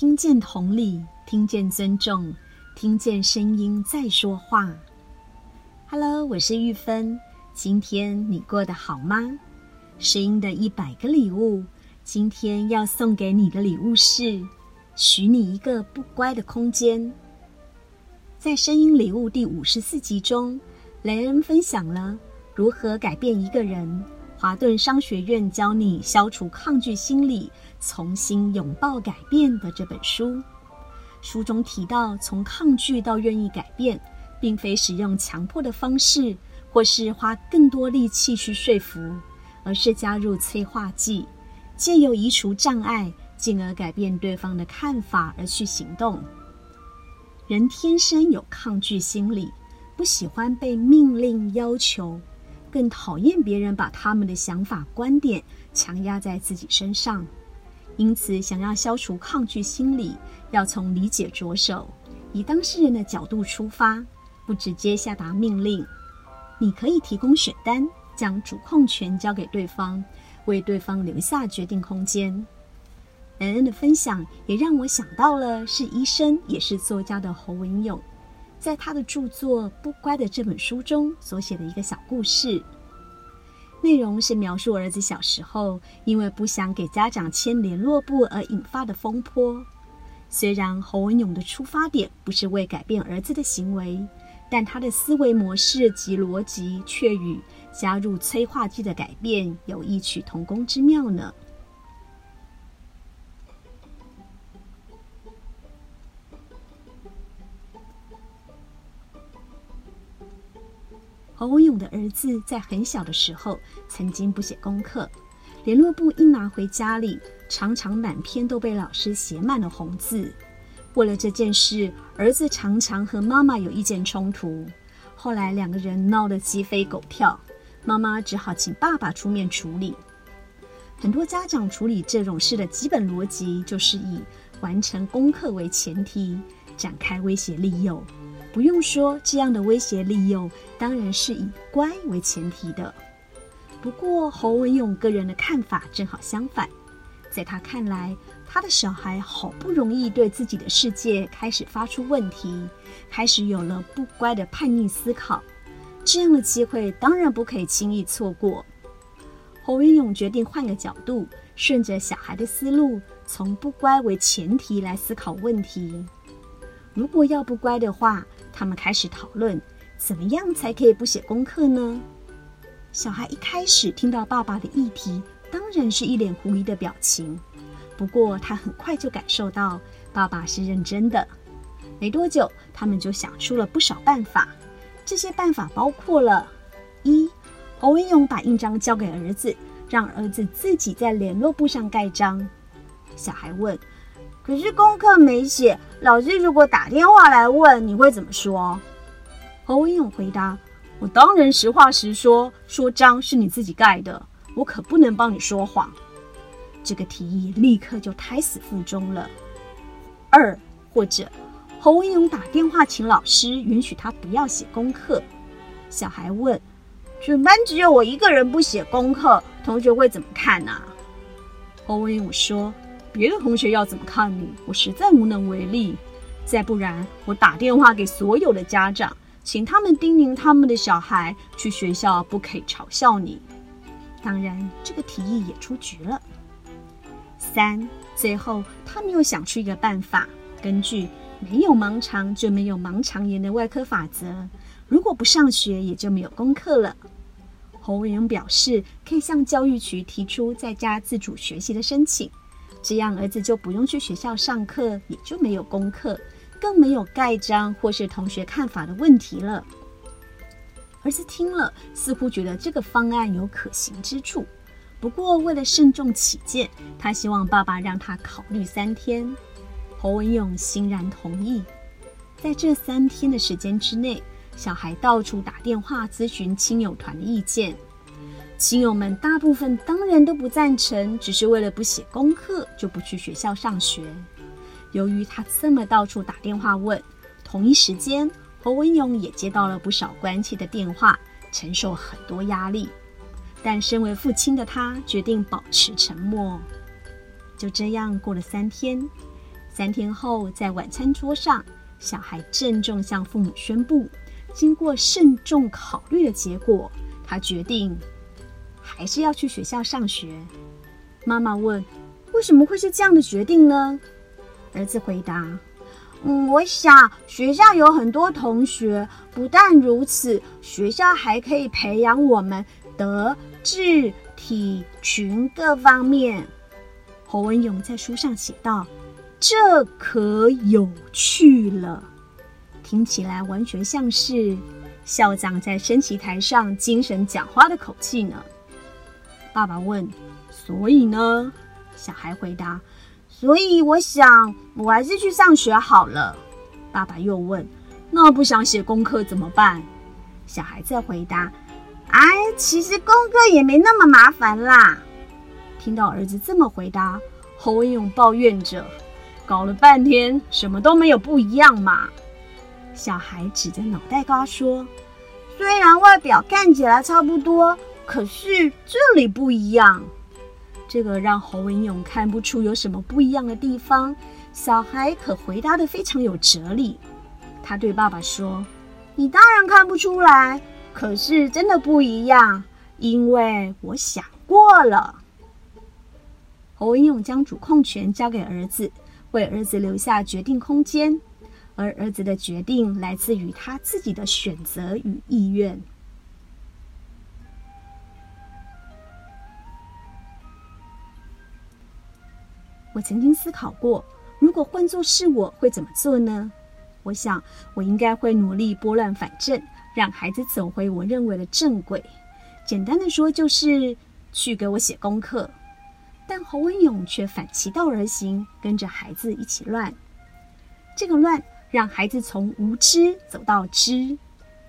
听见同理，听见尊重，听见声音在说话。Hello，我是玉芬。今天你过得好吗？声音的一百个礼物，今天要送给你的礼物是：许你一个不乖的空间。在声音礼物第五十四集中，雷恩分享了如何改变一个人。华顿商学院教你消除抗拒心理，重新拥抱改变的这本书。书中提到，从抗拒到愿意改变，并非使用强迫的方式，或是花更多力气去说服，而是加入催化剂，借由移除障碍，进而改变对方的看法而去行动。人天生有抗拒心理，不喜欢被命令要求。更讨厌别人把他们的想法、观点强压在自己身上，因此想要消除抗拒心理，要从理解着手，以当事人的角度出发，不直接下达命令。你可以提供选单，将主控权交给对方，为对方留下决定空间。恩恩的分享也让我想到了是医生也是作家的侯文咏。在他的著作《不乖》的这本书中所写的一个小故事，内容是描述儿子小时候因为不想给家长签联络簿而引发的风波。虽然侯文勇的出发点不是为改变儿子的行为，但他的思维模式及逻辑却与加入催化剂的改变有异曲同工之妙呢。侯文咏的儿子在很小的时候曾经不写功课，联络簿一拿回家里，常常满篇都被老师写满了红字。为了这件事，儿子常常和妈妈有意见冲突。后来两个人闹得鸡飞狗跳，妈妈只好请爸爸出面处理。很多家长处理这种事的基本逻辑就是以完成功课为前提，展开威胁利诱。不用说，这样的威胁利诱当然是以乖为前提的。不过侯文勇个人的看法正好相反，在他看来，他的小孩好不容易对自己的世界开始发出问题，开始有了不乖的叛逆思考，这样的机会当然不可以轻易错过。侯文勇决定换个角度，顺着小孩的思路，从不乖为前提来思考问题。如果要不乖的话，他们开始讨论，怎么样才可以不写功课呢？小孩一开始听到爸爸的议题，当然是一脸狐疑的表情。不过他很快就感受到爸爸是认真的。没多久，他们就想出了不少办法。这些办法包括了：一，侯文勇把印章交给儿子，让儿子自己在联络簿上盖章。小孩问。可是功课没写，老师如果打电话来问，你会怎么说？侯文勇回答：“我当然实话实说，说章是你自己盖的，我可不能帮你说谎。”这个提议立刻就胎死腹中了。二或者，侯文勇打电话请老师允许他不要写功课。小孩问：“全班只有我一个人不写功课，同学会怎么看呢？”侯文勇说。别的同学要怎么看你，我实在无能为力。再不然，我打电话给所有的家长，请他们叮咛他们的小孩去学校不可以嘲笑你。当然，这个提议也出局了。三，最后他们又想出一个办法，根据“没有盲肠就没有盲肠炎”的外科法则，如果不上学，也就没有功课了。侯文咏表示，可以向教育局提出在家自主学习的申请。这样，儿子就不用去学校上课，也就没有功课，更没有盖章或是同学看法的问题了。儿子听了，似乎觉得这个方案有可行之处。不过，为了慎重起见，他希望爸爸让他考虑三天。侯文勇欣然同意。在这三天的时间之内，小孩到处打电话咨询亲友团的意见。亲友们大部分当然都不赞成，只是为了不写功课就不去学校上学。由于他这么到处打电话问，同一时间侯文勇也接到了不少关切的电话，承受很多压力。但身为父亲的他决定保持沉默。就这样过了三天，三天后，在晚餐桌上，小孩郑重向父母宣布，经过慎重考虑的结果，他决定还是要去学校上学。妈妈问：“为什么会是这样的决定呢？”儿子回答：“嗯，我想学校有很多同学，不但如此，学校还可以培养我们德智体群各方面。”侯文勇在书上写道：“这可有趣了，听起来完全像是校长在升旗台上精神讲话的口气呢。”爸爸问：“所以呢？”小孩回答。所以我想，我还是去上学好了。爸爸又问：“那不想写功课怎么办？”小孩再回答：“哎，其实功课也没那么麻烦啦。”听到儿子这么回答，侯文勇抱怨着：“搞了半天，什么都没有不一样嘛。”小孩指着脑袋瓜说：“虽然外表看起来差不多，可是这里不一样。”这个让侯文勇看不出有什么不一样的地方，小孩可回答得非常有哲理。他对爸爸说：“你当然看不出来，可是真的不一样，因为我想过了。”侯文勇将主控权交给儿子，为儿子留下决定空间，而儿子的决定来自于他自己的选择与意愿。我曾经思考过，如果换作是我会怎么做呢？我想，我应该会努力拨乱反正，让孩子走回我认为的正轨。简单的说，就是去给我写功课。但侯文勇却反其道而行，跟着孩子一起乱。这个乱让孩子从无知走到知。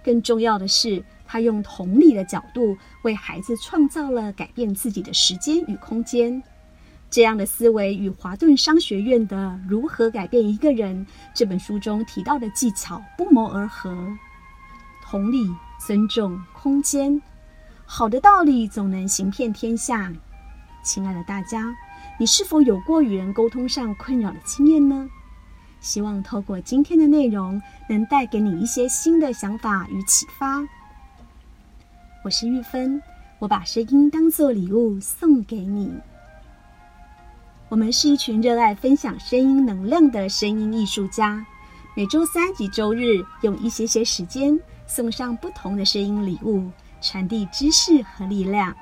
更重要的是，他用同理的角度为孩子创造了改变自己的时间与空间。这样的思维与华顿商学院的《如何改变一个人》这本书中提到的技巧不谋而合。同理、尊重、空间，好的道理总能行遍天下。亲爱的大家，你是否有过与人沟通上困扰的经验呢？希望透过今天的内容，能带给你一些新的想法与启发。我是玉芬，我把声音当作礼物送给你。我们是一群热爱分享声音能量的声音艺术家，每周三及周日用一些些时间送上不同的声音礼物，传递知识和力量。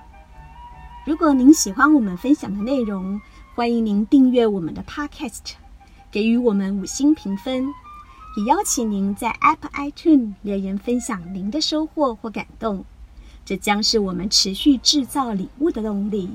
如果您喜欢我们分享的内容，欢迎您订阅我们的 Podcast，给予我们五星评分，也邀请您在 Apple iTunes 留言分享您的收获或感动，这将是我们持续制造礼物的动力。